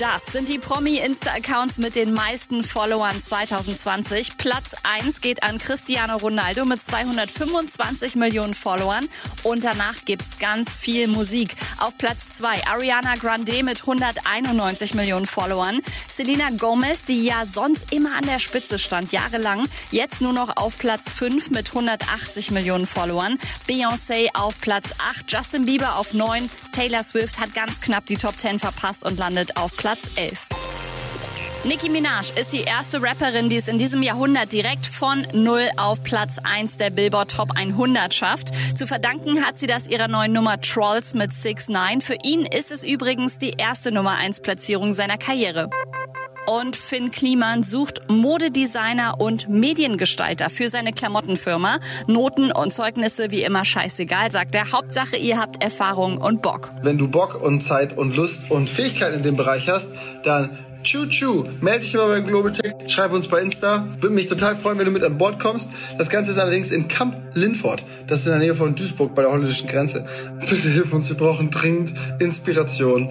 Das sind die Promi-Insta-Accounts mit den meisten Followern 2020. Platz 1 geht an Cristiano Ronaldo mit 225 Millionen Followern. Und danach gibt's ganz viel Musik. Auf Platz 2 Ariana Grande mit 191 Millionen Followern. Selena Gomez, die ja sonst immer an der Spitze stand, jahrelang, jetzt nur noch auf Platz 5 mit 180 Millionen Followern. Beyoncé auf Platz 8, Justin Bieber auf 9, Taylor Swift hat ganz knapp die Top 10 verpasst und landet auf Platz 11. Nicki Minaj ist die erste Rapperin, die es in diesem Jahrhundert direkt von 0 auf Platz 1 der Billboard Top 100 schafft. Zu verdanken hat sie das ihrer neuen Nummer Trolls mit 6 9 Für ihn ist es übrigens die erste Nummer 1 Platzierung seiner Karriere. Und Finn Kliman sucht Modedesigner und Mediengestalter für seine Klamottenfirma. Noten und Zeugnisse wie immer scheißegal, sagt er. Hauptsache, ihr habt Erfahrung und Bock. Wenn du Bock und Zeit und Lust und Fähigkeit in dem Bereich hast, dann Tschu-Tschu. Melde dich immer bei Global Tech, schreib uns bei Insta. Würde mich total freuen, wenn du mit an Bord kommst. Das Ganze ist allerdings in Camp Linford. Das ist in der Nähe von Duisburg bei der holländischen Grenze. Bitte hilf uns, wir brauchen dringend Inspiration.